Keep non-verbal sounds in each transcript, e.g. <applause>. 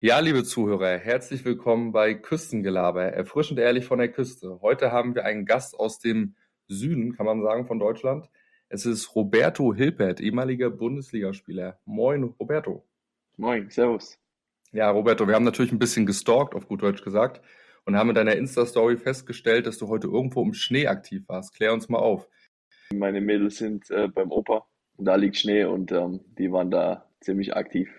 Ja, liebe Zuhörer, herzlich willkommen bei Küstengelaber, erfrischend ehrlich von der Küste. Heute haben wir einen Gast aus dem Süden, kann man sagen, von Deutschland. Es ist Roberto Hilpert, ehemaliger Bundesligaspieler. Moin, Roberto. Moin, Servus. Ja, Roberto, wir haben natürlich ein bisschen gestalkt, auf gut Deutsch gesagt, und haben in deiner Insta-Story festgestellt, dass du heute irgendwo im Schnee aktiv warst. Klär uns mal auf. Meine Mädels sind äh, beim Opa, da liegt Schnee und ähm, die waren da ziemlich aktiv.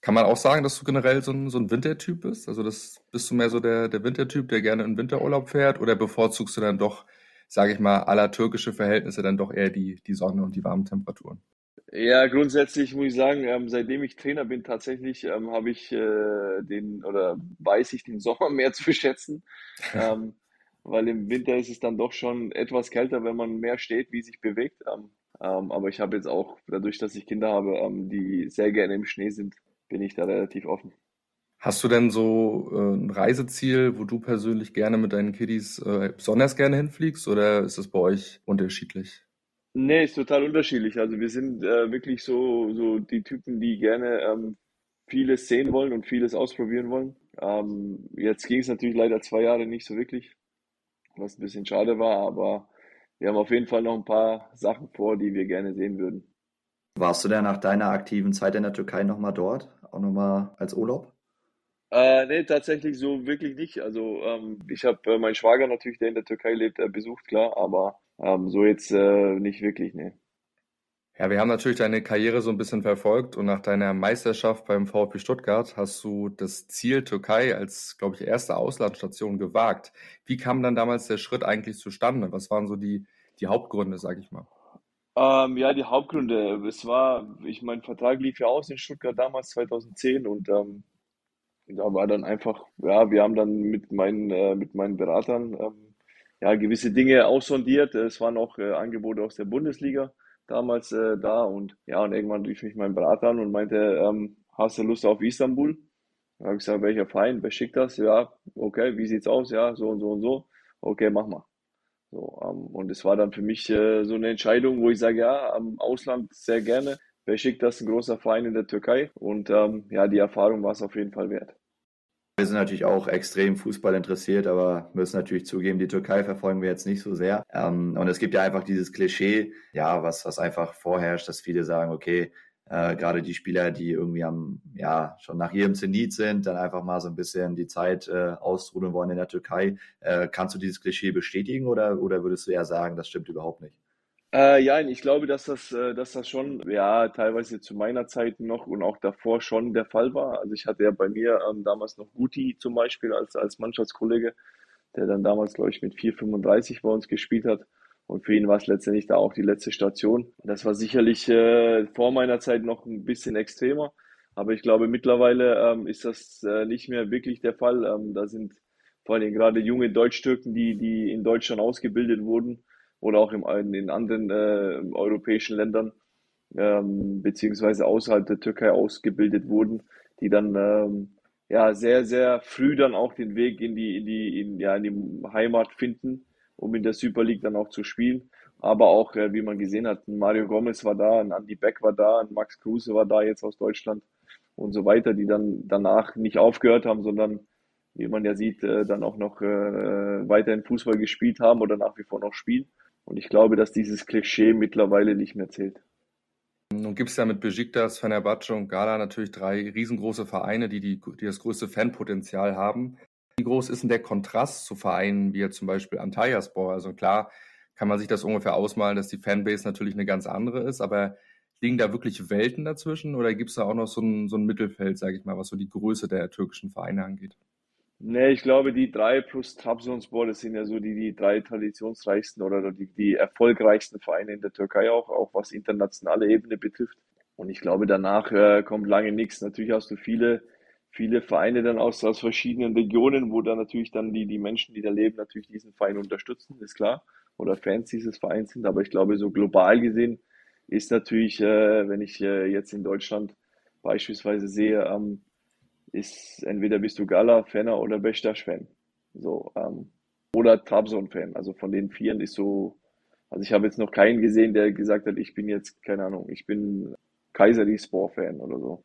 Kann man auch sagen, dass du generell so ein, so ein Wintertyp bist? Also das, bist du mehr so der, der Wintertyp, der gerne in Winterurlaub fährt? Oder bevorzugst du dann doch, sage ich mal, aller türkische Verhältnisse dann doch eher die, die Sonne und die warmen Temperaturen? Ja, grundsätzlich muss ich sagen, ähm, seitdem ich Trainer bin, tatsächlich ähm, habe ich äh, den oder weiß ich den Sommer <laughs> mehr zu schätzen. ähm, weil im Winter ist es dann doch schon etwas kälter, wenn man mehr steht, wie sich bewegt. Ähm, ähm, aber ich habe jetzt auch, dadurch, dass ich Kinder habe, ähm, die sehr gerne im Schnee sind, bin ich da relativ offen. Hast du denn so äh, ein Reiseziel, wo du persönlich gerne mit deinen Kiddies äh, besonders gerne hinfliegst oder ist das bei euch unterschiedlich? Nee, ist total unterschiedlich. Also wir sind äh, wirklich so, so die Typen, die gerne ähm, vieles sehen wollen und vieles ausprobieren wollen. Ähm, jetzt ging es natürlich leider zwei Jahre nicht so wirklich, was ein bisschen schade war, aber wir haben auf jeden Fall noch ein paar Sachen vor, die wir gerne sehen würden. Warst du denn nach deiner aktiven Zeit in der Türkei nochmal dort? Auch nochmal als Urlaub? Äh, nee, tatsächlich so wirklich nicht. Also ähm, ich habe äh, meinen Schwager natürlich, der in der Türkei lebt, äh, besucht, klar, aber ähm, so jetzt äh, nicht wirklich, nee. Ja, wir haben natürlich deine Karriere so ein bisschen verfolgt und nach deiner Meisterschaft beim VfB Stuttgart hast du das Ziel Türkei als, glaube ich, erste Auslandsstation gewagt. Wie kam dann damals der Schritt eigentlich zustande? Was waren so die, die Hauptgründe, sag ich mal? Ähm, ja, die Hauptgründe. Es war, ich mein Vertrag lief ja aus in Stuttgart damals 2010 und ähm, da war dann einfach, ja, wir haben dann mit meinen, äh, mit meinen Beratern ähm, ja, gewisse Dinge aussondiert. Es waren auch äh, Angebote aus der Bundesliga damals äh, da und ja, und irgendwann rief mich mein Berater an und meinte, ähm, hast du Lust auf Istanbul? Da habe ich gesagt, welcher Verein, wer schickt das? Ja, okay, wie sieht's aus? Ja, so und so und so. Okay, mach mal. So, ähm, und es war dann für mich äh, so eine Entscheidung, wo ich sage, ja, am Ausland sehr gerne. Beşiktaş, ein großer Verein in der Türkei. Und ähm, ja, die Erfahrung war es auf jeden Fall wert. Wir sind natürlich auch extrem Fußball interessiert, aber müssen natürlich zugeben, die Türkei verfolgen wir jetzt nicht so sehr. Ähm, und es gibt ja einfach dieses Klischee, ja, was, was einfach vorherrscht, dass viele sagen, okay, äh, gerade die Spieler, die irgendwie am, ja, schon nach ihrem Zenit sind, dann einfach mal so ein bisschen die Zeit äh, austrudeln wollen in der Türkei. Äh, kannst du dieses Klischee bestätigen oder, oder würdest du eher sagen, das stimmt überhaupt nicht? Äh, ja, ich glaube, dass das, äh, dass das schon, ja, teilweise zu meiner Zeit noch und auch davor schon der Fall war. Also ich hatte ja bei mir ähm, damals noch Guti zum Beispiel als, als Mannschaftskollege, der dann damals, glaube ich, mit 4,35 bei uns gespielt hat. Und für ihn war es letztendlich da auch die letzte Station. Das war sicherlich äh, vor meiner Zeit noch ein bisschen extremer. Aber ich glaube, mittlerweile ähm, ist das äh, nicht mehr wirklich der Fall. Ähm, da sind vor allem gerade junge Deutsch-Türken, die, die in Deutschland ausgebildet wurden oder auch im, in anderen äh, europäischen Ländern, ähm, beziehungsweise außerhalb der Türkei ausgebildet wurden, die dann ähm, ja sehr, sehr früh dann auch den Weg in die, in die, in, ja, in die Heimat finden um in der Super League dann auch zu spielen. Aber auch, äh, wie man gesehen hat, Mario Gomez war da, ein Andy Beck war da, ein Max Kruse war da jetzt aus Deutschland und so weiter, die dann danach nicht aufgehört haben, sondern wie man ja sieht, äh, dann auch noch äh, weiterhin Fußball gespielt haben oder nach wie vor noch spielen. Und ich glaube, dass dieses Klischee mittlerweile nicht mehr zählt. Nun gibt es ja mit Besiktas, Fenerbahce und Gala natürlich drei riesengroße Vereine, die, die, die das größte Fanpotenzial haben. Wie groß ist denn der Kontrast zu Vereinen wie zum Beispiel Antalyaspor? Also klar kann man sich das ungefähr ausmalen, dass die Fanbase natürlich eine ganz andere ist, aber liegen da wirklich Welten dazwischen oder gibt es da auch noch so ein, so ein Mittelfeld, sage ich mal, was so die Größe der türkischen Vereine angeht? Nee, ich glaube, die drei plus Trabzonspor, das sind ja so die, die drei traditionsreichsten oder die, die erfolgreichsten Vereine in der Türkei auch, auch was internationale Ebene betrifft. Und ich glaube, danach äh, kommt lange nichts. Natürlich hast du viele viele Vereine dann aus, aus verschiedenen Regionen, wo dann natürlich dann die, die Menschen, die da leben, natürlich diesen Verein unterstützen, ist klar, oder Fans dieses Vereins sind. Aber ich glaube, so global gesehen ist natürlich, äh, wenn ich äh, jetzt in Deutschland beispielsweise sehe, ähm, ist entweder bist du Gala-Fanner oder Beşiktaş-Fan. So, ähm, oder Trabzon-Fan. Also von den Vieren ist so, also ich habe jetzt noch keinen gesehen, der gesagt hat, ich bin jetzt, keine Ahnung, ich bin Kayseri Spor-Fan oder so.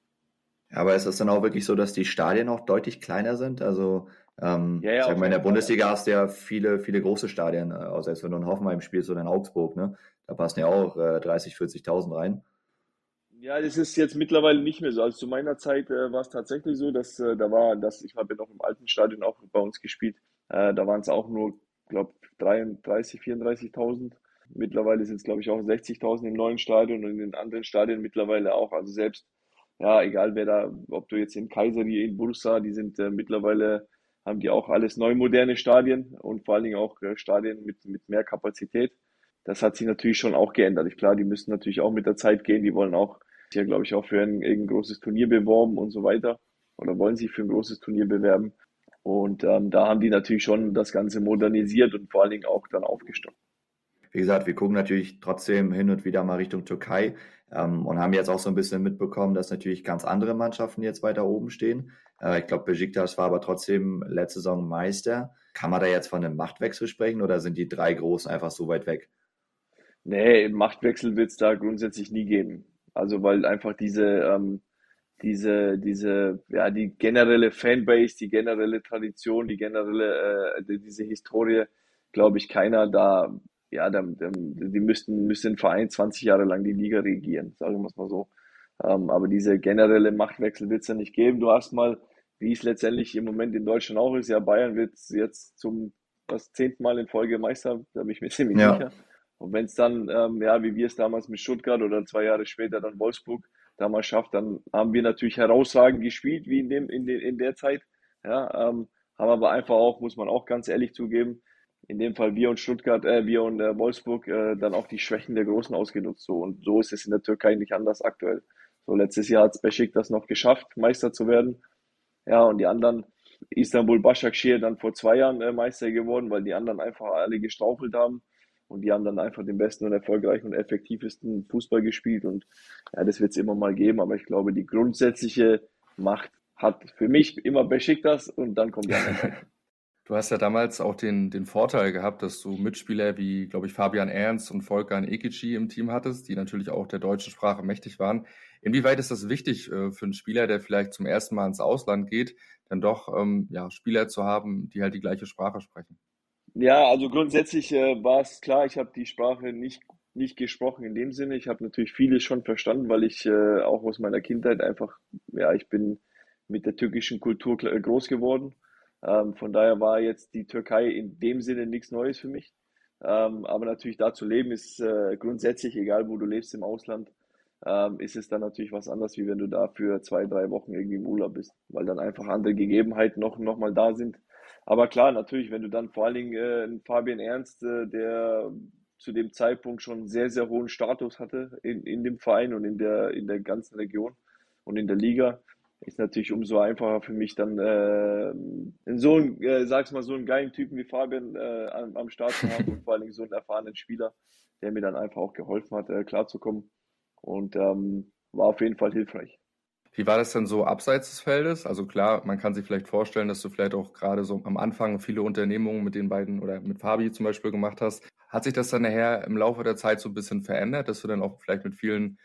Aber ist es dann auch wirklich so, dass die Stadien auch deutlich kleiner sind? Also ähm, ja, ja, sag mal, in der Bundesliga hast du ja viele, viele große Stadien, äh, selbst wenn du in Hoffenheim spielst oder in Augsburg, ne? Da passen ja auch äh, 30, 40.000 rein. Ja, das ist jetzt mittlerweile nicht mehr so. Also zu meiner Zeit äh, war es tatsächlich so, dass äh, da war, dass ich habe ja noch im alten Stadion auch bei uns gespielt. Äh, da waren es auch nur, glaube 33, 34.000. Mittlerweile sind es, glaube ich, auch 60.000 im neuen Stadion und in den anderen Stadien mittlerweile auch. Also selbst, ja, egal wer da, ob du jetzt in Kayseri, in Bursa, die sind äh, mittlerweile, haben die auch alles neu moderne Stadien und vor allen Dingen auch äh, Stadien mit, mit mehr Kapazität. Das hat sich natürlich schon auch geändert. Ich, klar, die müssen natürlich auch mit der Zeit gehen. Die wollen auch, ja, glaube ich, auch für ein, ein großes Turnier beworben und so weiter. Oder wollen sich für ein großes Turnier bewerben. Und ähm, da haben die natürlich schon das Ganze modernisiert und vor allen Dingen auch dann aufgestockt. Wie gesagt, wir gucken natürlich trotzdem hin und wieder mal Richtung Türkei ähm, und haben jetzt auch so ein bisschen mitbekommen, dass natürlich ganz andere Mannschaften jetzt weiter oben stehen. Äh, ich glaube, Besiktas war aber trotzdem letzte Saison Meister. Kann man da jetzt von einem Machtwechsel sprechen oder sind die drei Großen einfach so weit weg? Nee, Machtwechsel wird es da grundsätzlich nie geben. Also weil einfach diese ähm, diese, diese, ja, die generelle Fanbase, die generelle Tradition, die generelle, äh, diese Historie, glaube ich, keiner da, ja, da, die müssten, müssten den Verein 20 Jahre lang die Liga regieren, sagen wir es mal so. Ähm, aber diese generelle Machtwechsel wird es ja nicht geben. Du hast mal, wie es letztendlich im Moment in Deutschland auch ist, ja, Bayern wird jetzt zum das zehnten Mal in Folge Meister, da bin ich mir <laughs> ziemlich ja. sicher. Und wenn es dann, ähm, ja, wie wir es damals mit Stuttgart oder zwei Jahre später dann Wolfsburg damals schafft, dann haben wir natürlich herausragend gespielt, wie in, dem, in, de, in der Zeit. Ja, ähm, haben aber einfach auch, muss man auch ganz ehrlich zugeben, in dem Fall wir und Stuttgart, äh, wir und äh, Wolfsburg, äh, dann auch die Schwächen der Großen ausgenutzt. So. Und so ist es in der Türkei nicht anders aktuell. So, letztes Jahr hat es das noch geschafft, Meister zu werden. Ja, und die anderen, Istanbul Başakşehir dann vor zwei Jahren äh, Meister geworden, weil die anderen einfach alle gestrauchelt haben. Und die haben dann einfach den besten und erfolgreichen und effektivsten Fußball gespielt. Und ja, das wird es immer mal geben. Aber ich glaube, die grundsätzliche Macht hat für mich immer Besiktas und dann kommt die andere. <laughs> Du hast ja damals auch den, den Vorteil gehabt, dass du Mitspieler wie, glaube ich, Fabian Ernst und Volkan Ekici im Team hattest, die natürlich auch der deutschen Sprache mächtig waren. Inwieweit ist das wichtig äh, für einen Spieler, der vielleicht zum ersten Mal ins Ausland geht, dann doch ähm, ja, Spieler zu haben, die halt die gleiche Sprache sprechen? Ja, also grundsätzlich äh, war es klar, ich habe die Sprache nicht, nicht gesprochen in dem Sinne. Ich habe natürlich vieles schon verstanden, weil ich äh, auch aus meiner Kindheit einfach, ja, ich bin mit der türkischen Kultur groß geworden. Ähm, von daher war jetzt die Türkei in dem Sinne nichts Neues für mich. Ähm, aber natürlich da zu leben ist äh, grundsätzlich, egal wo du lebst im Ausland, ähm, ist es dann natürlich was anderes, wie wenn du da für zwei, drei Wochen irgendwie im Urlaub bist, weil dann einfach andere Gegebenheiten noch, noch mal da sind aber klar, natürlich, wenn du dann vor allen Dingen äh, Fabian Ernst, äh, der zu dem Zeitpunkt schon sehr, sehr hohen Status hatte in, in dem Verein und in der, in der ganzen Region und in der Liga, ist natürlich umso einfacher für mich dann äh, so einen, äh, sag's mal, so einen geilen Typen wie Fabian äh, am, am Start zu haben <laughs> und vor allen Dingen so einen erfahrenen Spieler, der mir dann einfach auch geholfen hat, äh, klarzukommen. Und ähm, war auf jeden Fall hilfreich. Wie war das denn so abseits des Feldes? Also klar, man kann sich vielleicht vorstellen, dass du vielleicht auch gerade so am Anfang viele Unternehmungen mit den beiden oder mit Fabi zum Beispiel gemacht hast. Hat sich das dann nachher im Laufe der Zeit so ein bisschen verändert, dass du dann auch vielleicht mit vielen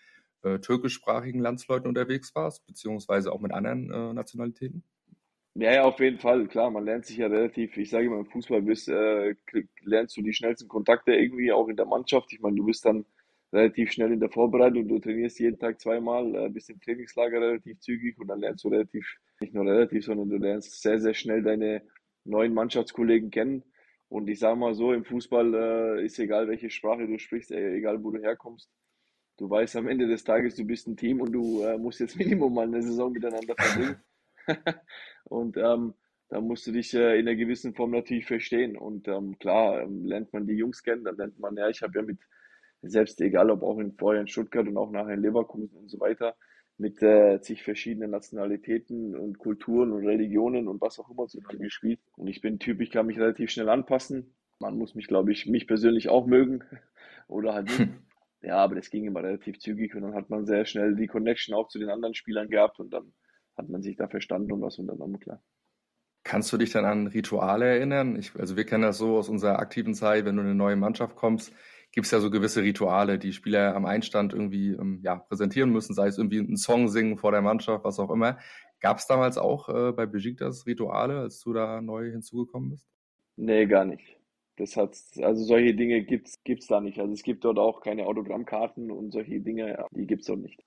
äh, türkischsprachigen Landsleuten unterwegs warst, beziehungsweise auch mit anderen äh, Nationalitäten? Ja, ja, auf jeden Fall. Klar, man lernt sich ja relativ, ich sage immer, im Fußball bist, äh, lernst du die schnellsten Kontakte irgendwie auch in der Mannschaft. Ich meine, du bist dann relativ schnell in der Vorbereitung. Du trainierst jeden Tag zweimal, äh, bist im Trainingslager relativ zügig und dann lernst du relativ, nicht nur relativ, sondern du lernst sehr, sehr schnell deine neuen Mannschaftskollegen kennen. Und ich sage mal so, im Fußball äh, ist egal, welche Sprache du sprichst, äh, egal wo du herkommst. Du weißt am Ende des Tages, du bist ein Team und du äh, musst jetzt <laughs> Minimum mal eine Saison miteinander verbringen. <laughs> und ähm, da musst du dich äh, in einer gewissen Form natürlich verstehen. Und ähm, klar, ähm, lernt man die Jungs kennen, dann lernt man, ja, ich habe ja mit selbst egal ob auch in, vorher in Stuttgart und auch nachher in Leverkusen und so weiter, mit äh, zig verschiedenen Nationalitäten und Kulturen und Religionen und was auch immer zusammen gespielt. Und ich bin Typ, ich kann mich relativ schnell anpassen. Man muss mich, glaube ich, mich persönlich auch mögen <laughs> oder halt nicht. Ja, aber das ging immer relativ zügig und dann hat man sehr schnell die Connection auch zu den anderen Spielern gehabt und dann hat man sich da verstanden und was unternommen, klar. Kannst du dich dann an Rituale erinnern? Ich, also wir kennen das so aus unserer aktiven Zeit, wenn du in eine neue Mannschaft kommst, gibt es ja so gewisse Rituale, die Spieler am Einstand irgendwie ähm, ja, präsentieren müssen, sei es irgendwie einen Song singen vor der Mannschaft, was auch immer. Gab es damals auch äh, bei Besiktas Rituale, als du da neu hinzugekommen bist? Nee, gar nicht. Das hat, also solche Dinge gibt's, gibt's da nicht. Also es gibt dort auch keine Autogrammkarten und solche Dinge, die gibt's dort nicht.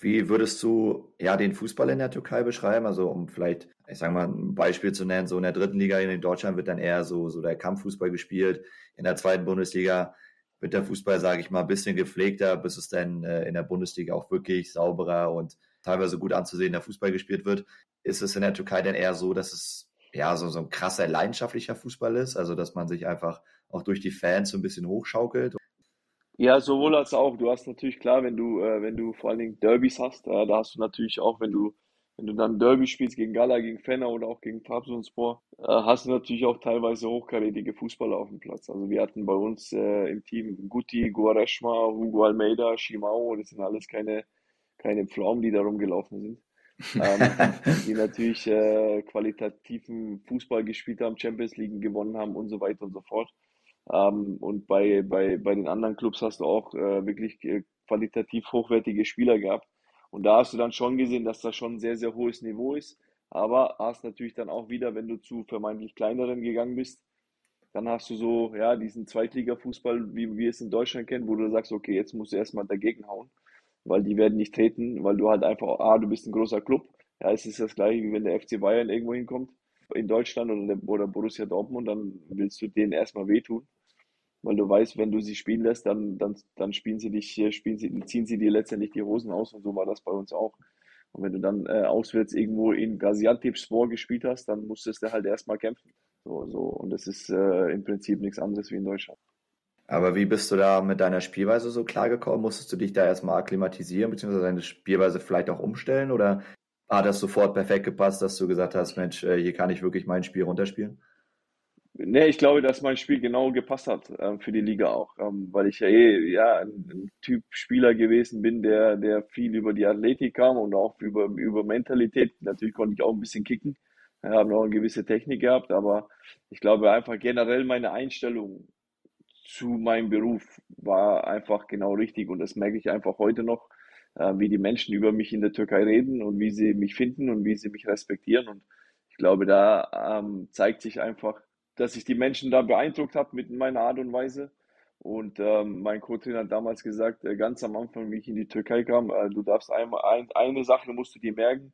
Wie würdest du ja den Fußball in der Türkei beschreiben? Also um vielleicht, ich sage mal, ein Beispiel zu nennen, so in der dritten Liga in Deutschland wird dann eher so, so der Kampffußball gespielt. In der zweiten Bundesliga wird der Fußball, sage ich mal, ein bisschen gepflegter, bis es dann äh, in der Bundesliga auch wirklich sauberer und teilweise gut anzusehender Fußball gespielt wird. Ist es in der Türkei dann eher so, dass es ja so, so ein krasser leidenschaftlicher Fußball ist? Also dass man sich einfach auch durch die Fans so ein bisschen hochschaukelt? Ja, sowohl als auch. Du hast natürlich klar, wenn du, äh, wenn du vor allen Dingen Derbys hast, äh, da hast du natürlich auch, wenn du, wenn du dann Derby spielst gegen Gala, gegen Fenner oder auch gegen Trabzonspor, äh, hast du natürlich auch teilweise hochkarätige Fußballer auf dem Platz. Also wir hatten bei uns äh, im Team Guti, Guareshma, Hugo Almeida, Shimao, das sind alles keine, keine Pflaumen, die da rumgelaufen sind. Ähm, <laughs> die natürlich äh, qualitativen Fußball gespielt haben, Champions League gewonnen haben und so weiter und so fort. Ähm, und bei, bei, bei den anderen Clubs hast du auch äh, wirklich äh, qualitativ hochwertige Spieler gehabt. Und da hast du dann schon gesehen, dass das schon ein sehr, sehr hohes Niveau ist. Aber hast natürlich dann auch wieder, wenn du zu vermeintlich kleineren gegangen bist, dann hast du so, ja, diesen Zweitliga-Fußball, wie wir es in Deutschland kennen, wo du sagst, okay, jetzt musst du erstmal dagegen hauen, weil die werden nicht treten, weil du halt einfach, ah, du bist ein großer Club. Ja, es ist das gleiche, wie wenn der FC Bayern irgendwo hinkommt in Deutschland oder, der, oder Borussia Dortmund, dann willst du denen erstmal wehtun weil du weißt, wenn du sie spielen lässt, dann, dann, dann spielen sie dich, spielen sie, ziehen sie dir letztendlich die Hosen aus und so war das bei uns auch. Und wenn du dann äh, auswärts irgendwo in Gaziantepspor gespielt hast, dann musstest du halt erstmal kämpfen. So, so. Und das ist äh, im Prinzip nichts anderes wie in Deutschland. Aber wie bist du da mit deiner Spielweise so klargekommen? Musstest du dich da erstmal akklimatisieren, beziehungsweise deine Spielweise vielleicht auch umstellen? Oder hat das sofort perfekt gepasst, dass du gesagt hast, Mensch, äh, hier kann ich wirklich mein Spiel runterspielen? Nee, ich glaube, dass mein Spiel genau gepasst hat ähm, für die Liga auch, ähm, weil ich ja eh ja, ein, ein, Typ Spieler gewesen bin, der, der viel über die Athletik kam und auch über, über Mentalität. Natürlich konnte ich auch ein bisschen kicken, ja, habe noch eine gewisse Technik gehabt, aber ich glaube einfach generell meine Einstellung zu meinem Beruf war einfach genau richtig und das merke ich einfach heute noch, äh, wie die Menschen über mich in der Türkei reden und wie sie mich finden und wie sie mich respektieren und ich glaube, da ähm, zeigt sich einfach, dass ich die Menschen da beeindruckt habe mit meiner Art und Weise. Und ähm, mein Co-Trainer hat damals gesagt, äh, ganz am Anfang, wie ich in die Türkei kam, äh, du darfst einmal ein, eine Sache musst du dir merken,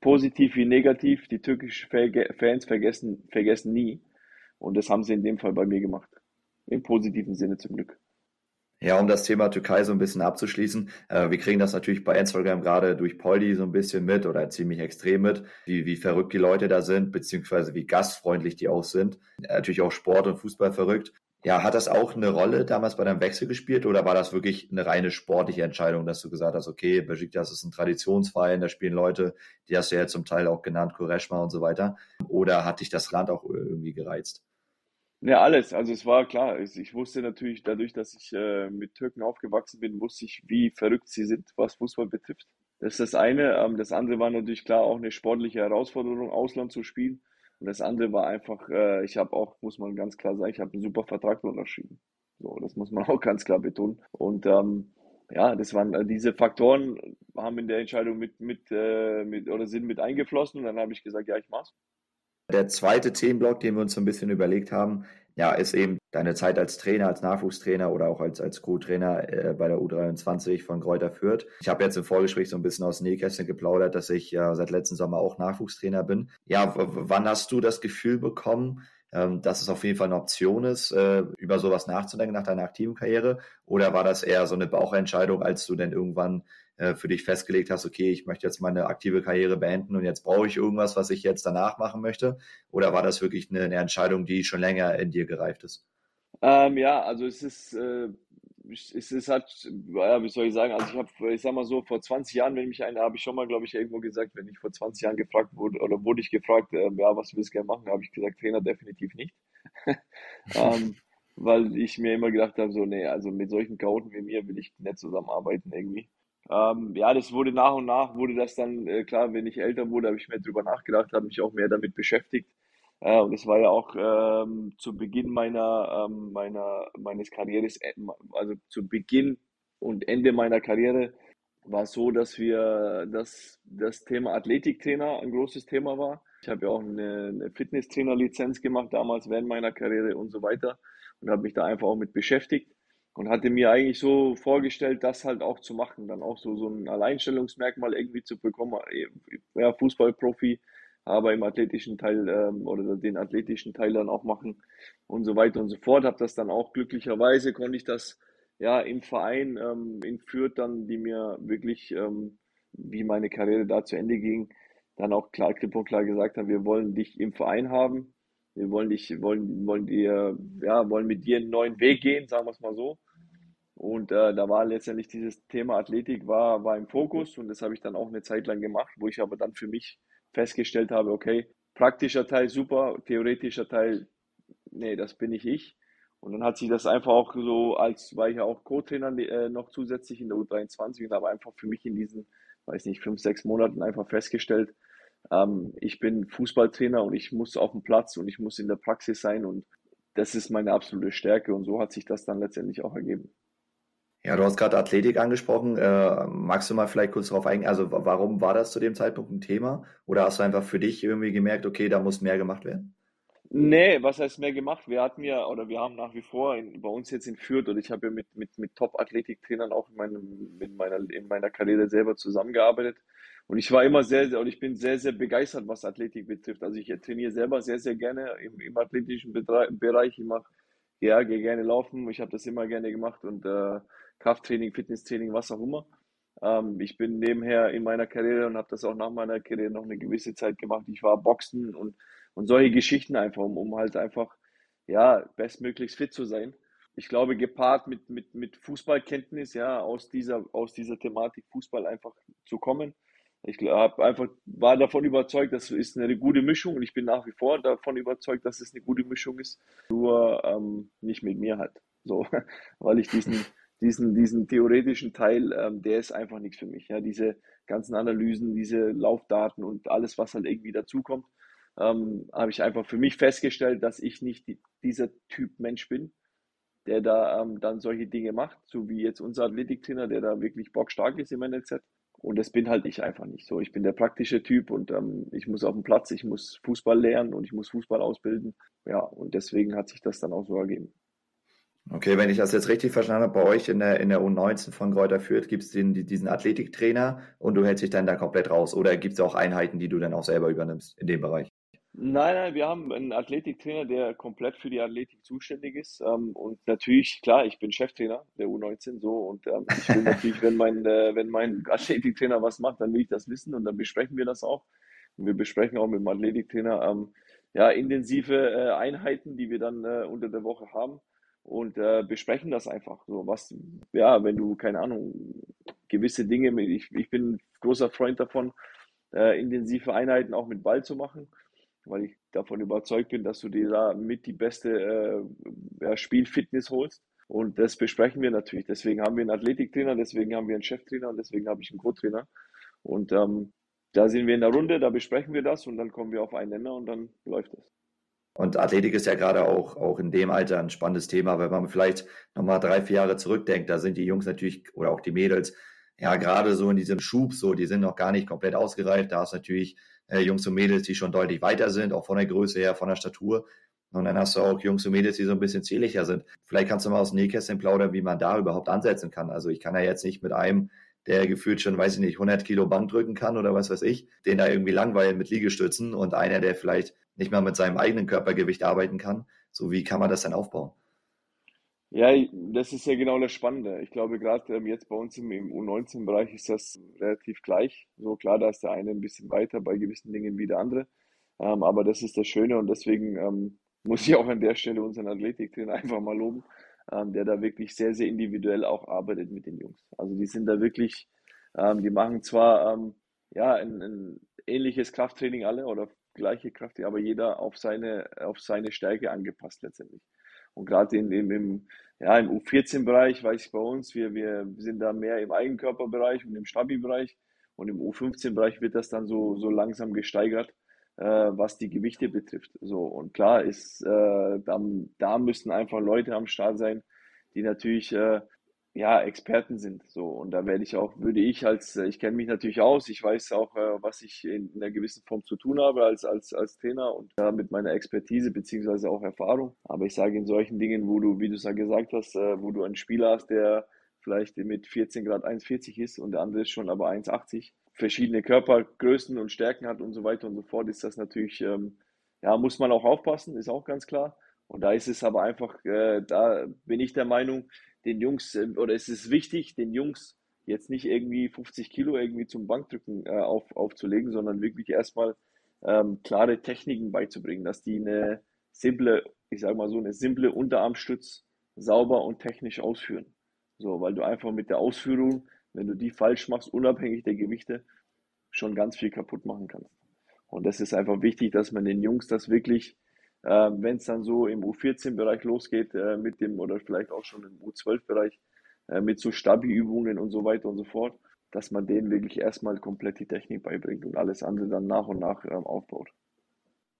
positiv wie negativ, die türkischen Fans vergessen, vergessen nie. Und das haben sie in dem Fall bei mir gemacht. Im positiven Sinne zum Glück. Ja, um das Thema Türkei so ein bisschen abzuschließen, äh, wir kriegen das natürlich bei Instagram gerade durch Poldi so ein bisschen mit oder ziemlich extrem mit, wie, wie verrückt die Leute da sind, beziehungsweise wie gastfreundlich die auch sind. Natürlich auch Sport und Fußball verrückt. Ja, hat das auch eine Rolle damals bei deinem Wechsel gespielt oder war das wirklich eine reine sportliche Entscheidung, dass du gesagt hast, okay, Besiktas ist ein Traditionsverein, da spielen Leute, die hast du ja zum Teil auch genannt, Koreshma und so weiter. Oder hat dich das Land auch irgendwie gereizt? Ja, alles. Also es war klar. Ich wusste natürlich, dadurch, dass ich äh, mit Türken aufgewachsen bin, wusste ich, wie verrückt sie sind, was Fußball betrifft. Das ist das eine. Ähm, das andere war natürlich klar auch eine sportliche Herausforderung, Ausland zu spielen. Und das andere war einfach, äh, ich habe auch, muss man ganz klar sagen, ich habe einen super Vertrag unterschrieben. So, das muss man <laughs> auch ganz klar betonen. Und ähm, ja, das waren äh, diese Faktoren haben in der Entscheidung mit, mit, äh, mit oder sind mit eingeflossen. Und dann habe ich gesagt, ja, ich mach's. Der zweite Themenblock, den wir uns so ein bisschen überlegt haben, ja, ist eben deine Zeit als Trainer, als Nachwuchstrainer oder auch als, als Co-Trainer äh, bei der U23 von Kräuter Fürth. Ich habe jetzt im Vorgespräch so ein bisschen aus Nähkästchen geplaudert, dass ich ja seit letztem Sommer auch Nachwuchstrainer bin. Ja, wann hast du das Gefühl bekommen, ähm, dass es auf jeden Fall eine Option ist, äh, über sowas nachzudenken nach deiner aktiven Karriere? Oder war das eher so eine Bauchentscheidung, als du denn irgendwann äh, für dich festgelegt hast, okay, ich möchte jetzt meine aktive Karriere beenden und jetzt brauche ich irgendwas, was ich jetzt danach machen möchte? Oder war das wirklich eine, eine Entscheidung, die schon länger in dir gereift ist? Ähm, ja, also es ist, äh, es ist halt, ja, wie soll ich sagen, also ich habe, ich sag mal so, vor 20 Jahren, wenn mich einer, habe ich schon mal, glaube ich, irgendwo gesagt, wenn ich vor 20 Jahren gefragt wurde, oder wurde ich gefragt, äh, ja, was willst du gerne machen, habe ich gesagt, Trainer definitiv nicht. <laughs> ähm, weil ich mir immer gedacht habe, so, nee, also mit solchen Chaoten wie mir will ich nicht zusammenarbeiten irgendwie. Ähm, ja, das wurde nach und nach, wurde das dann, äh, klar, wenn ich älter wurde, habe ich mehr drüber nachgedacht, habe mich auch mehr damit beschäftigt. Äh, und es war ja auch ähm, zu Beginn meiner, ähm, meiner, meines Karrieres, äh, also zu Beginn und Ende meiner Karriere war so, dass wir, dass das Thema Athletiktrainer ein großes Thema war. Ich habe ja auch eine, eine Fitnesstrainer-Lizenz gemacht damals während meiner Karriere und so weiter und habe mich da einfach auch mit beschäftigt und hatte mir eigentlich so vorgestellt, das halt auch zu machen, dann auch so, so ein Alleinstellungsmerkmal irgendwie zu bekommen. Ja, Fußballprofi, aber im athletischen Teil ähm, oder den athletischen Teil dann auch machen und so weiter und so fort. Habe das dann auch glücklicherweise, konnte ich das ja im Verein ähm, in Fürth dann, die mir wirklich, ähm, wie meine Karriere da zu Ende ging, dann auch klar, klipp und klar gesagt haben, wir wollen dich im Verein haben wir wollen dich, wollen, wollen dir, ja, wollen mit dir einen neuen Weg gehen, sagen wir es mal so. Und äh, da war letztendlich dieses Thema Athletik war, war im Fokus und das habe ich dann auch eine Zeit lang gemacht, wo ich aber dann für mich festgestellt habe, okay, praktischer Teil super, theoretischer Teil, nee, das bin nicht ich. Und dann hat sich das einfach auch so, als war ich ja auch Co-Trainer äh, noch zusätzlich in der U23 und habe einfach für mich in diesen, weiß nicht, fünf, sechs Monaten einfach festgestellt, ähm, ich bin Fußballtrainer und ich muss auf dem Platz und ich muss in der Praxis sein und das ist meine absolute Stärke und so hat sich das dann letztendlich auch ergeben. Ja, du hast gerade Athletik angesprochen. Äh, magst du mal vielleicht kurz darauf eingehen? Also, warum war das zu dem Zeitpunkt ein Thema? Oder hast du einfach für dich irgendwie gemerkt, okay, da muss mehr gemacht werden? Nee, was heißt mehr gemacht? Wir hatten ja, oder wir haben nach wie vor in, bei uns jetzt in Fürth, oder ich habe ja mit, mit, mit Top-Athletiktrainern auch in, meinem, in, meiner, in meiner Karriere selber zusammengearbeitet. Und ich war immer sehr, sehr, und ich bin sehr, sehr begeistert, was Athletik betrifft. Also ich trainiere selber sehr, sehr gerne im, im athletischen Bereich. Ich mache, ja, gehe gerne laufen. Ich habe das immer gerne gemacht und äh, Krafttraining, Fitnesstraining, was auch immer. Ähm, ich bin nebenher in meiner Karriere und habe das auch nach meiner Karriere noch eine gewisse Zeit gemacht. Ich war Boxen und, und solche Geschichten einfach, um, um halt einfach, ja, bestmöglichst fit zu sein. Ich glaube, gepaart mit, mit, mit Fußballkenntnis, ja, aus dieser, aus dieser Thematik Fußball einfach zu kommen ich habe einfach, war davon überzeugt, das ist eine gute Mischung und ich bin nach wie vor davon überzeugt, dass es eine gute Mischung ist. Nur ähm, nicht mit mir halt. So, <laughs> weil ich diesen, diesen, diesen theoretischen Teil, ähm, der ist einfach nichts für mich. Ja, diese ganzen Analysen, diese Laufdaten und alles, was halt irgendwie dazukommt, ähm, habe ich einfach für mich festgestellt, dass ich nicht die, dieser Typ Mensch bin, der da ähm, dann solche Dinge macht, so wie jetzt unser Athletiktrainer, der da wirklich bockstark ist im NLZ. Und das bin halt ich einfach nicht so. Ich bin der praktische Typ und ähm, ich muss auf dem Platz, ich muss Fußball lernen und ich muss Fußball ausbilden. Ja, und deswegen hat sich das dann auch so ergeben. Okay, wenn ich das jetzt richtig verstanden habe, bei euch in der, in der U19 von Kräuter Fürth gibt es diesen Athletiktrainer und du hältst dich dann da komplett raus. Oder gibt es auch Einheiten, die du dann auch selber übernimmst in dem Bereich? Nein, nein, wir haben einen Athletiktrainer, der komplett für die Athletik zuständig ist. Ähm, und natürlich, klar, ich bin Cheftrainer der U19 so und ähm, ich will natürlich, wenn mein, äh, wenn mein Athletiktrainer was macht, dann will ich das wissen und dann besprechen wir das auch. Und wir besprechen auch mit dem Athletiktrainer ähm, ja, intensive äh, Einheiten, die wir dann äh, unter der Woche haben und äh, besprechen das einfach. So was, ja, wenn du, keine Ahnung, gewisse Dinge, ich, ich bin großer Freund davon, äh, intensive Einheiten auch mit Ball zu machen weil ich davon überzeugt bin, dass du dir da mit die beste äh, ja, Spielfitness holst. Und das besprechen wir natürlich. Deswegen haben wir einen Athletiktrainer, deswegen haben wir einen Cheftrainer und deswegen habe ich einen Co-Trainer. Und ähm, da sind wir in der Runde, da besprechen wir das und dann kommen wir auf einen Nenner und dann läuft es. Und Athletik ist ja gerade auch, auch in dem Alter ein spannendes Thema, wenn man vielleicht nochmal drei, vier Jahre zurückdenkt, da sind die Jungs natürlich oder auch die Mädels ja gerade so in diesem Schub so, die sind noch gar nicht komplett ausgereift. Da ist natürlich äh, Jungs und Mädels, die schon deutlich weiter sind, auch von der Größe her, von der Statur. Und dann hast du auch Jungs und Mädels, die so ein bisschen zählicher sind. Vielleicht kannst du mal aus dem Nähkästchen plaudern, wie man da überhaupt ansetzen kann. Also ich kann ja jetzt nicht mit einem, der gefühlt schon, weiß ich nicht, 100 Kilo Bank drücken kann oder was weiß ich, den da irgendwie langweilen mit Liegestützen und einer, der vielleicht nicht mal mit seinem eigenen Körpergewicht arbeiten kann. So wie kann man das dann aufbauen? Ja, das ist ja genau das Spannende. Ich glaube, gerade ähm, jetzt bei uns im, im U19-Bereich ist das relativ gleich. So klar, da ist der eine ein bisschen weiter bei gewissen Dingen wie der andere. Ähm, aber das ist das Schöne und deswegen ähm, muss ich auch an der Stelle unseren Athletiktrainer einfach mal loben, ähm, der da wirklich sehr, sehr individuell auch arbeitet mit den Jungs. Also die sind da wirklich, ähm, die machen zwar ähm, ja ein, ein ähnliches Krafttraining alle oder gleiche Kraft, aber jeder auf seine, auf seine Stärke angepasst letztendlich. Und gerade in, in, im, ja, im U14-Bereich, weiß ich bei uns, wir, wir sind da mehr im Eigenkörperbereich und im Stabi-Bereich. Und im U15-Bereich wird das dann so, so langsam gesteigert. Äh, was die Gewichte betrifft. So, und klar ist, äh, da, da müssen einfach Leute am Start sein, die natürlich äh, ja, Experten sind. So, und da werde ich auch, würde ich als, ich kenne mich natürlich aus, ich weiß auch, äh, was ich in, in einer gewissen Form zu tun habe als, als, als Trainer und äh, mit meiner Expertise beziehungsweise auch Erfahrung. Aber ich sage in solchen Dingen, wo du, wie du es ja gesagt hast, äh, wo du einen Spieler hast, der vielleicht mit 14 Grad 1,40 ist und der andere ist schon aber 1,80, verschiedene Körpergrößen und Stärken hat und so weiter und so fort, ist das natürlich, ähm, ja, muss man auch aufpassen, ist auch ganz klar. Und da ist es aber einfach, äh, da bin ich der Meinung, den Jungs, äh, oder es ist wichtig, den Jungs jetzt nicht irgendwie 50 Kilo irgendwie zum Bankdrücken äh, auf, aufzulegen, sondern wirklich erstmal ähm, klare Techniken beizubringen, dass die eine simple, ich sage mal so, eine simple Unterarmstütz sauber und technisch ausführen. So, weil du einfach mit der Ausführung, wenn du die falsch machst, unabhängig der Gewichte, schon ganz viel kaputt machen kannst. Und das ist einfach wichtig, dass man den Jungs das wirklich äh, Wenn es dann so im U14-Bereich losgeht äh, mit dem oder vielleicht auch schon im U12-Bereich äh, mit so Stabi-Übungen und so weiter und so fort, dass man denen wirklich erstmal komplett die Technik beibringt und alles andere dann nach und nach ähm, aufbaut.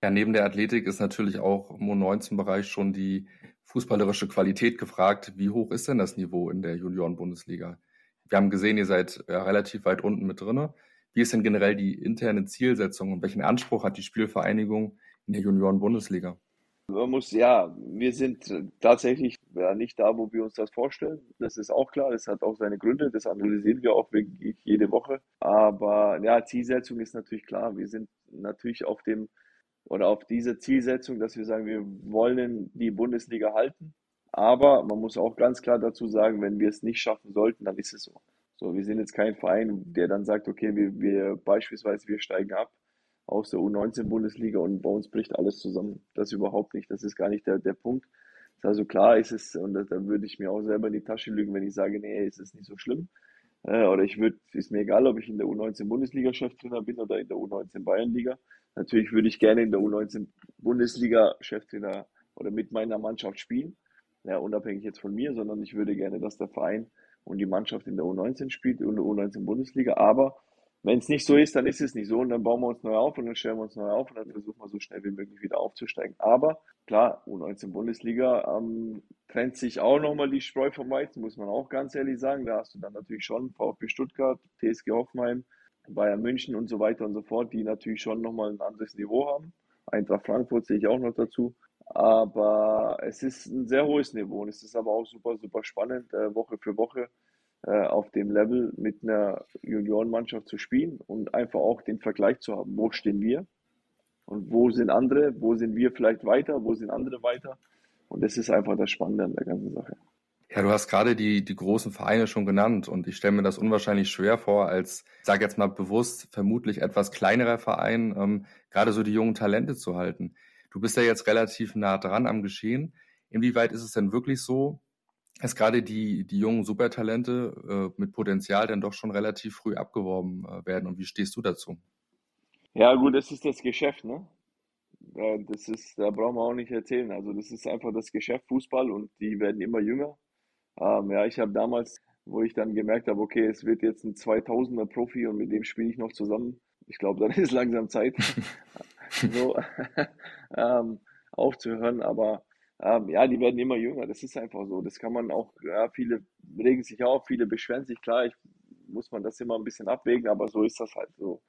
Ja, neben der Athletik ist natürlich auch im U19-Bereich schon die fußballerische Qualität gefragt. Wie hoch ist denn das Niveau in der Junioren-Bundesliga? Wir haben gesehen, ihr seid ja, relativ weit unten mit drin. Wie ist denn generell die interne Zielsetzung und welchen Anspruch hat die Spielvereinigung in der Junioren-Bundesliga? Man muss, ja, wir sind tatsächlich ja, nicht da, wo wir uns das vorstellen. Das ist auch klar. Das hat auch seine Gründe. Das analysieren wir auch wirklich jede Woche. Aber ja, Zielsetzung ist natürlich klar. Wir sind natürlich auf dem oder auf diese Zielsetzung, dass wir sagen, wir wollen die Bundesliga halten. Aber man muss auch ganz klar dazu sagen, wenn wir es nicht schaffen sollten, dann ist es so. So, wir sind jetzt kein Verein, der dann sagt, okay, wir, wir beispielsweise wir steigen ab aus der U19-Bundesliga und bei uns bricht alles zusammen. Das überhaupt nicht. Das ist gar nicht der, der Punkt. Also klar ist es, und da, würde ich mir auch selber in die Tasche lügen, wenn ich sage, nee, es ist nicht so schlimm. Äh, oder ich würde, ist mir egal, ob ich in der U19-Bundesliga-Cheftrainer bin oder in der U19-Bayernliga. Natürlich würde ich gerne in der U19-Bundesliga-Cheftrainer oder mit meiner Mannschaft spielen. Ja, unabhängig jetzt von mir, sondern ich würde gerne, dass der Verein und die Mannschaft in der U19 spielt, in der U19-Bundesliga. Aber wenn es nicht so ist, dann ist es nicht so und dann bauen wir uns neu auf und dann stellen wir uns neu auf und dann versuchen wir so schnell wie möglich wieder aufzusteigen. Aber klar, U19 Bundesliga ähm, trennt sich auch nochmal die Spreu vom Weizen, muss man auch ganz ehrlich sagen. Da hast du dann natürlich schon VfB Stuttgart, TSG Hoffenheim, Bayern München und so weiter und so fort, die natürlich schon nochmal ein anderes Niveau haben. Eintracht Frankfurt sehe ich auch noch dazu. Aber es ist ein sehr hohes Niveau und es ist aber auch super, super spannend, äh, Woche für Woche äh, auf dem Level mit einer Juniorenmannschaft zu spielen und einfach auch den Vergleich zu haben. Wo stehen wir? Und wo sind andere? Wo sind wir vielleicht weiter? Wo sind andere weiter? Und das ist einfach das Spannende an der ganzen Sache. Ja, du hast gerade die, die großen Vereine schon genannt und ich stelle mir das unwahrscheinlich schwer vor, als, ich sage jetzt mal bewusst, vermutlich etwas kleinerer Verein, ähm, gerade so die jungen Talente zu halten. Du bist ja jetzt relativ nah dran am Geschehen. Inwieweit ist es denn wirklich so, dass gerade die, die jungen Supertalente äh, mit Potenzial dann doch schon relativ früh abgeworben äh, werden. Und wie stehst du dazu? Ja, gut, das ist das Geschäft, ne? Das ist, da brauchen wir auch nicht erzählen. Also das ist einfach das Geschäft Fußball und die werden immer jünger. Ähm, ja, ich habe damals, wo ich dann gemerkt habe, okay, es wird jetzt ein 2000er Profi und mit dem spiele ich noch zusammen. Ich glaube, dann <laughs> ist langsam Zeit, <laughs> so <laughs> ähm, aufzuhören. Aber ähm, ja, die werden immer jünger. Das ist einfach so. Das kann man auch, ja, viele regen sich auf, viele beschweren sich. Klar, ich, muss man das immer ein bisschen abwägen, aber so ist das halt so.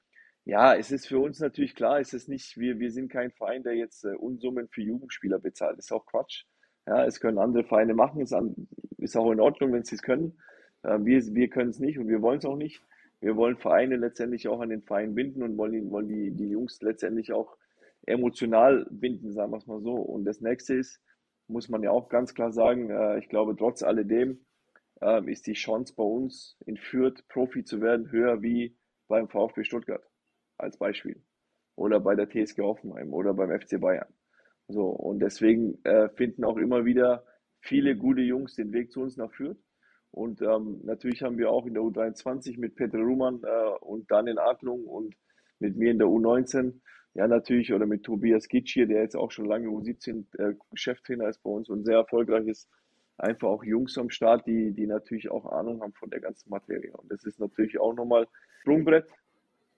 Ja, es ist für uns natürlich klar, es ist nicht, wir, wir sind kein Verein, der jetzt äh, Unsummen für Jugendspieler bezahlt. Ist auch Quatsch. Ja, es können andere Vereine machen, ist, an, ist auch in Ordnung, wenn sie es können. Äh, wir wir können es nicht und wir wollen es auch nicht. Wir wollen Vereine letztendlich auch an den Verein binden und wollen, wollen die, die Jungs letztendlich auch emotional binden, sagen wir es mal so. Und das nächste ist, muss man ja auch ganz klar sagen, äh, ich glaube, trotz alledem äh, ist die Chance bei uns in Fürth Profi zu werden höher wie beim VfB Stuttgart als Beispiel oder bei der TSG Hoffenheim oder beim FC Bayern. So, und deswegen äh, finden auch immer wieder viele gute Jungs den Weg zu uns nach Fürth. Und ähm, natürlich haben wir auch in der U23 mit Peter Ruhmann äh, und Daniel Adlung und mit mir in der U19 ja, natürlich, oder mit Tobias Gitschier, der jetzt auch schon lange U17 äh, Cheftrainer ist bei uns und sehr erfolgreich ist. Einfach auch Jungs am Start, die, die natürlich auch Ahnung haben von der ganzen Materie. Und das ist natürlich auch nochmal Sprungbrett.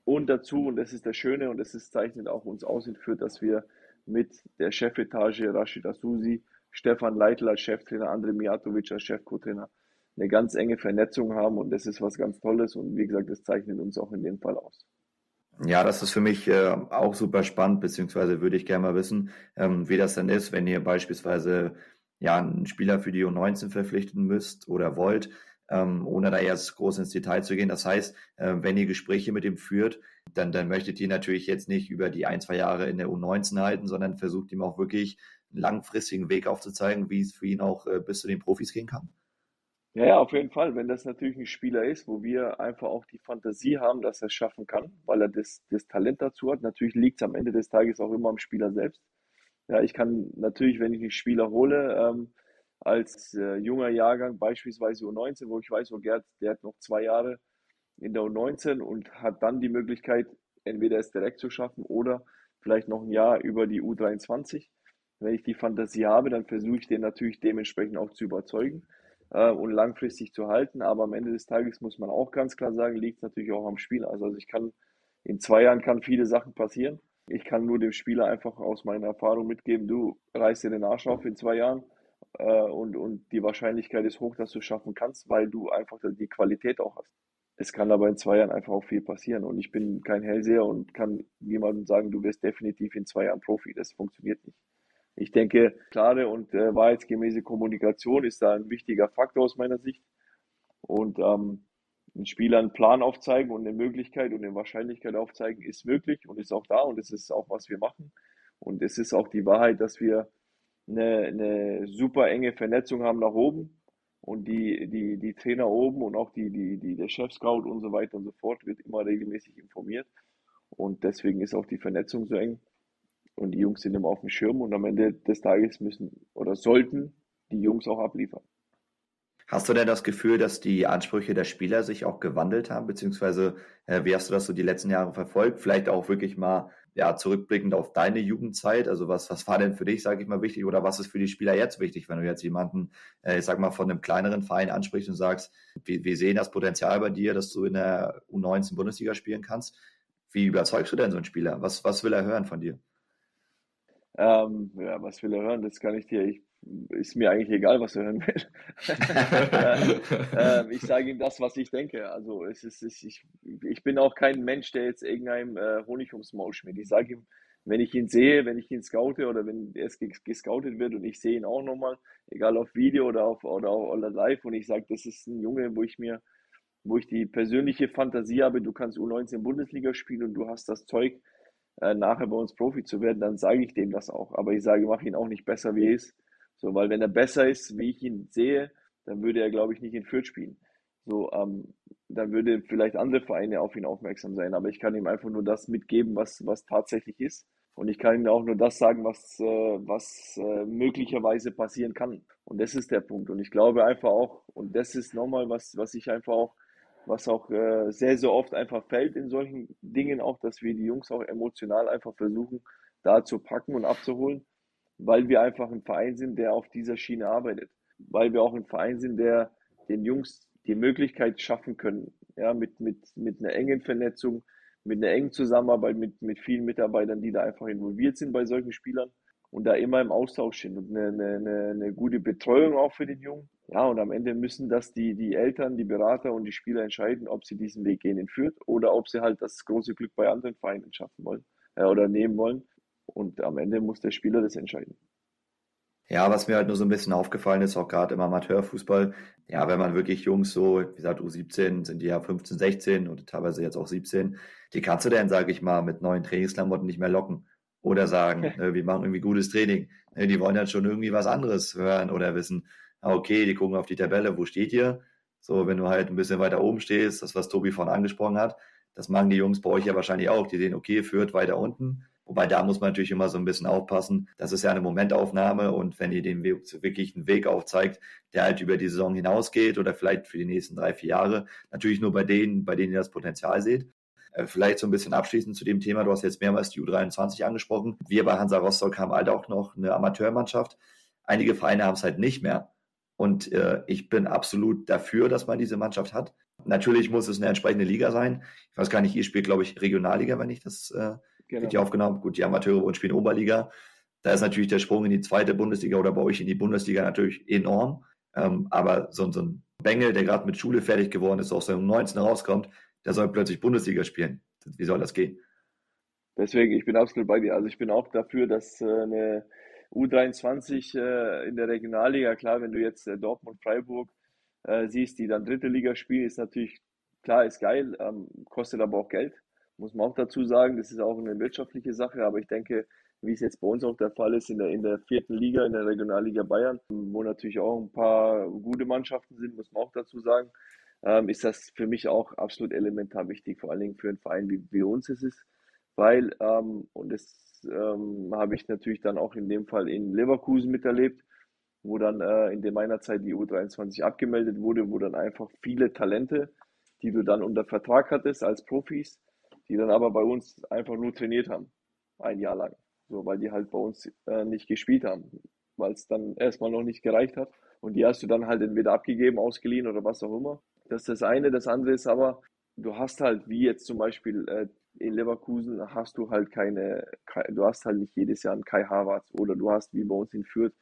Und dazu, und das ist das Schöne und das ist, zeichnet auch uns aus und führt, dass wir mit der Chefetage Rashid Asusi, Stefan Leitl als Cheftrainer, André Mijatovic als Chefco-Trainer eine ganz enge Vernetzung haben und das ist was ganz Tolles und wie gesagt, das zeichnet uns auch in dem Fall aus. Ja, das ist für mich äh, auch super spannend, beziehungsweise würde ich gerne mal wissen, ähm, wie das dann ist, wenn ihr beispielsweise ja einen Spieler für die U19 verpflichten müsst oder wollt, ähm, ohne da erst groß ins Detail zu gehen. Das heißt, äh, wenn ihr Gespräche mit ihm führt, dann, dann möchtet ihr natürlich jetzt nicht über die ein, zwei Jahre in der U19 halten, sondern versucht ihm auch wirklich einen langfristigen Weg aufzuzeigen, wie es für ihn auch äh, bis zu den Profis gehen kann. Ja, ja, auf jeden Fall. Wenn das natürlich ein Spieler ist, wo wir einfach auch die Fantasie haben, dass er es schaffen kann, weil er das, das Talent dazu hat. Natürlich liegt es am Ende des Tages auch immer am Spieler selbst. Ja, ich kann natürlich, wenn ich einen Spieler hole, ähm, als äh, junger Jahrgang, beispielsweise U19, wo ich weiß, wo Gerd, der hat noch zwei Jahre in der U19 und hat dann die Möglichkeit, entweder es direkt zu schaffen oder vielleicht noch ein Jahr über die U23. Wenn ich die Fantasie habe, dann versuche ich den natürlich dementsprechend auch zu überzeugen äh, und langfristig zu halten. Aber am Ende des Tages muss man auch ganz klar sagen, liegt es natürlich auch am Spieler. Also, also ich kann in zwei Jahren kann viele Sachen passieren. Ich kann nur dem Spieler einfach aus meiner Erfahrung mitgeben, du reißt dir den Arsch auf in zwei Jahren äh, und, und die Wahrscheinlichkeit ist hoch, dass du es schaffen kannst, weil du einfach die Qualität auch hast. Es kann aber in zwei Jahren einfach auch viel passieren und ich bin kein Hellseher und kann niemandem sagen, du wirst definitiv in zwei Jahren Profi. Das funktioniert nicht. Ich denke, klare und äh, wahrheitsgemäße Kommunikation ist da ein wichtiger Faktor aus meiner Sicht. Und ähm, den Spielern einen Plan aufzeigen und eine Möglichkeit und eine Wahrscheinlichkeit aufzeigen, ist möglich und ist auch da und es ist auch, was wir machen. Und es ist auch die Wahrheit, dass wir eine, eine super enge Vernetzung haben nach oben und die, die, die Trainer oben und auch die, die, die, der Chef-Scout und so weiter und so fort wird immer regelmäßig informiert. Und deswegen ist auch die Vernetzung so eng. Und die Jungs sind immer auf dem Schirm und am Ende des Tages müssen oder sollten die Jungs auch abliefern. Hast du denn das Gefühl, dass die Ansprüche der Spieler sich auch gewandelt haben, beziehungsweise äh, wie hast du das so die letzten Jahre verfolgt? Vielleicht auch wirklich mal ja, zurückblickend auf deine Jugendzeit. Also was, was war denn für dich, sage ich mal, wichtig oder was ist für die Spieler jetzt wichtig, wenn du jetzt jemanden, äh, ich sag mal, von einem kleineren Verein ansprichst und sagst, wir, wir sehen das Potenzial bei dir, dass du in der U19 Bundesliga spielen kannst. Wie überzeugst du denn so einen Spieler? Was, was will er hören von dir? Ähm, ja, was will er hören? Das kann ich dir. Ich, ist mir eigentlich egal, was er hören will. <laughs> äh, ich sage ihm das, was ich denke. Also es ist, es, ich, ich bin auch kein Mensch, der jetzt irgendeinem äh, Honig ums Maul schmiert. Ich sage ihm, wenn ich ihn sehe, wenn ich ihn scoute oder wenn er gescoutet wird und ich sehe ihn auch nochmal, egal auf Video oder auf oder, oder live und ich sage, das ist ein Junge, wo ich mir, wo ich die persönliche Fantasie habe, du kannst U19 Bundesliga spielen und du hast das Zeug, äh, nachher bei uns Profi zu werden, dann sage ich dem das auch. Aber ich sage, mach ihn auch nicht besser, wie er ist. So, weil wenn er besser ist, wie ich ihn sehe, dann würde er, glaube ich, nicht in Fürth spielen. So, ähm, dann würde vielleicht andere Vereine auf ihn aufmerksam sein. Aber ich kann ihm einfach nur das mitgeben, was, was tatsächlich ist. Und ich kann ihm auch nur das sagen, was, äh, was äh, möglicherweise passieren kann. Und das ist der Punkt. Und ich glaube einfach auch, und das ist nochmal was, was ich einfach auch was auch äh, sehr, sehr oft einfach fällt in solchen Dingen auch, dass wir die Jungs auch emotional einfach versuchen, da zu packen und abzuholen, weil wir einfach ein Verein sind, der auf dieser Schiene arbeitet, weil wir auch ein Verein sind, der den Jungs die Möglichkeit schaffen können, ja, mit, mit, mit einer engen Vernetzung, mit einer engen Zusammenarbeit mit, mit vielen Mitarbeitern, die da einfach involviert sind bei solchen Spielern und da immer im Austausch sind und eine, eine, eine gute Betreuung auch für den Jungen. Ja, und am Ende müssen das die, die Eltern, die Berater und die Spieler entscheiden, ob sie diesen Weg gehen in Fürth oder ob sie halt das große Glück bei anderen Vereinen schaffen wollen äh, oder nehmen wollen. Und am Ende muss der Spieler das entscheiden. Ja, was mir halt nur so ein bisschen aufgefallen ist, auch gerade im Amateurfußball, ja, wenn man wirklich Jungs so, wie gesagt, U17 sind die ja 15, 16 oder teilweise jetzt auch 17, die kannst du dann, sage ich mal, mit neuen Trainingsklamotten nicht mehr locken oder sagen, äh, <laughs> wir machen irgendwie gutes Training. Äh, die wollen dann schon irgendwie was anderes hören oder wissen. Ah, okay, die gucken auf die Tabelle, wo steht ihr? So, wenn du halt ein bisschen weiter oben stehst, das, was Tobi vorhin angesprochen hat, das machen die Jungs bei euch ja wahrscheinlich auch. Die sehen, okay, führt weiter unten. Wobei da muss man natürlich immer so ein bisschen aufpassen. Das ist ja eine Momentaufnahme und wenn ihr den wirklich einen Weg aufzeigt, der halt über die Saison hinausgeht oder vielleicht für die nächsten drei, vier Jahre, natürlich nur bei denen, bei denen ihr das Potenzial seht. Äh, vielleicht so ein bisschen abschließend zu dem Thema. Du hast jetzt mehrmals die U23 angesprochen. Wir bei Hansa Rostock haben halt auch noch eine Amateurmannschaft. Einige Vereine haben es halt nicht mehr. Und äh, ich bin absolut dafür, dass man diese Mannschaft hat. natürlich muss es eine entsprechende Liga sein. Ich weiß gar nicht, ihr spielt, glaube ich, Regionalliga, wenn ich das äh, genau. richtig aufgenommen Gut, die Amateure und spielen Oberliga. Da ist natürlich der Sprung in die zweite Bundesliga oder bei euch in die Bundesliga natürlich enorm. Ähm, aber so, so ein Bengel, der gerade mit Schule fertig geworden ist, aus seinem 19 rauskommt, der soll plötzlich Bundesliga spielen. Wie soll das gehen? Deswegen, ich bin absolut bei dir. Also ich bin auch dafür, dass äh, eine U23 äh, in der Regionalliga, klar, wenn du jetzt äh, Dortmund, Freiburg siehst, die dann dritte Liga spielen, ist natürlich, klar, ist geil, ähm, kostet aber auch Geld, muss man auch dazu sagen. Das ist auch eine wirtschaftliche Sache, aber ich denke, wie es jetzt bei uns auch der Fall ist, in der, in der vierten Liga, in der Regionalliga Bayern, wo natürlich auch ein paar gute Mannschaften sind, muss man auch dazu sagen, ähm, ist das für mich auch absolut elementar wichtig, vor allen Dingen für einen Verein wie, wie uns es ist, weil, ähm, und das ähm, habe ich natürlich dann auch in dem Fall in Leverkusen miterlebt, wo dann äh, in meiner Zeit die U23 abgemeldet wurde, wo dann einfach viele Talente, die du dann unter Vertrag hattest als Profis, die dann aber bei uns einfach nur trainiert haben, ein Jahr lang. So, weil die halt bei uns äh, nicht gespielt haben, weil es dann erstmal noch nicht gereicht hat. Und die hast du dann halt entweder abgegeben, ausgeliehen oder was auch immer. Das ist das eine. Das andere ist aber, du hast halt, wie jetzt zum Beispiel äh, in Leverkusen, hast du halt keine, du hast halt nicht jedes Jahr einen Kai Havertz oder du hast, wie bei uns in Fürth,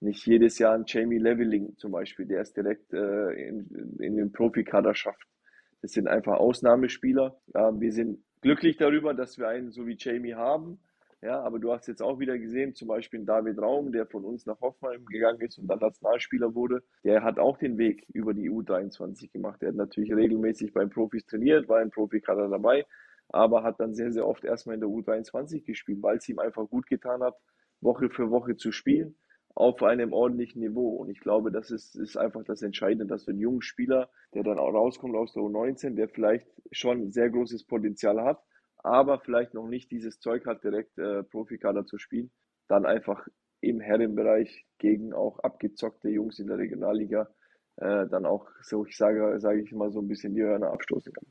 nicht jedes Jahr einen Jamie Leveling zum Beispiel, der es direkt äh, in, in den Profikader schafft. Das sind einfach Ausnahmespieler. Äh, wir sind glücklich darüber, dass wir einen so wie Jamie haben. Ja, aber du hast jetzt auch wieder gesehen, zum Beispiel David Raum, der von uns nach Hoffenheim gegangen ist und dann Nationalspieler wurde, der hat auch den Weg über die U23 gemacht. Er hat natürlich regelmäßig beim Profis trainiert, war im Profikader dabei, aber hat dann sehr, sehr oft erstmal in der U23 gespielt, weil es ihm einfach gut getan hat, Woche für Woche zu spielen auf einem ordentlichen Niveau. Und ich glaube, das ist, ist einfach das Entscheidende, dass du einen jungen Spieler, der dann auch rauskommt aus der U19, der vielleicht schon sehr großes Potenzial hat, aber vielleicht noch nicht dieses Zeug hat, direkt äh, Profikader zu spielen, dann einfach im Herrenbereich gegen auch abgezockte Jungs in der Regionalliga äh, dann auch, so ich sage, sage ich mal, so ein bisschen die Hörner abstoßen kann.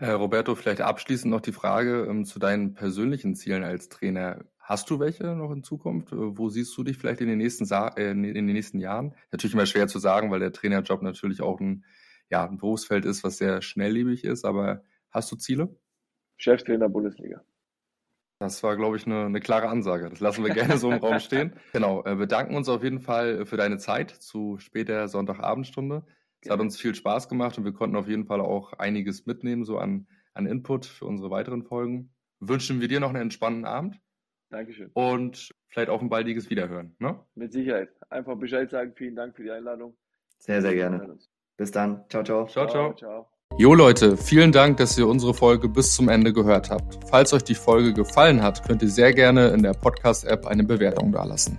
Herr Roberto, vielleicht abschließend noch die Frage ähm, zu deinen persönlichen Zielen als Trainer. Hast du welche noch in Zukunft? Äh, wo siehst du dich vielleicht in den nächsten, Sa äh, in den nächsten Jahren? Natürlich immer schwer zu sagen, weil der Trainerjob natürlich auch ein, ja, ein Berufsfeld ist, was sehr schnelllebig ist. Aber hast du Ziele? Cheftrainer Bundesliga. Das war, glaube ich, eine, eine, klare Ansage. Das lassen wir gerne so im Raum stehen. <laughs> Genau, äh, bedanken uns auf jeden Fall für deine Zeit zu später Sonntagabendsstunde. Es hat uns viel Spaß gemacht und wir konnten auf jeden Fall auch einiges mitnehmen, so an, an Input für unsere weiteren Folgen. Wünschen wir dir noch einen entspannten Abend. Dankeschön. Und vielleicht auch ein baldiges Wiederhören. Ne? Mit Sicherheit. Einfach Bescheid sagen. Vielen Dank für die Einladung. Sehr, sehr gerne. Bis dann. Ciao, ciao. Ciao, ciao. ciao. Jo Leute, vielen Dank, dass ihr unsere Folge bis zum Ende gehört habt. Falls euch die Folge gefallen hat, könnt ihr sehr gerne in der Podcast-App eine Bewertung dalassen.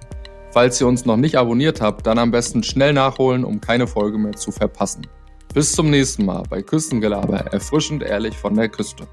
Falls ihr uns noch nicht abonniert habt, dann am besten schnell nachholen, um keine Folge mehr zu verpassen. Bis zum nächsten Mal bei Küstengelaber, erfrischend ehrlich von der Küste.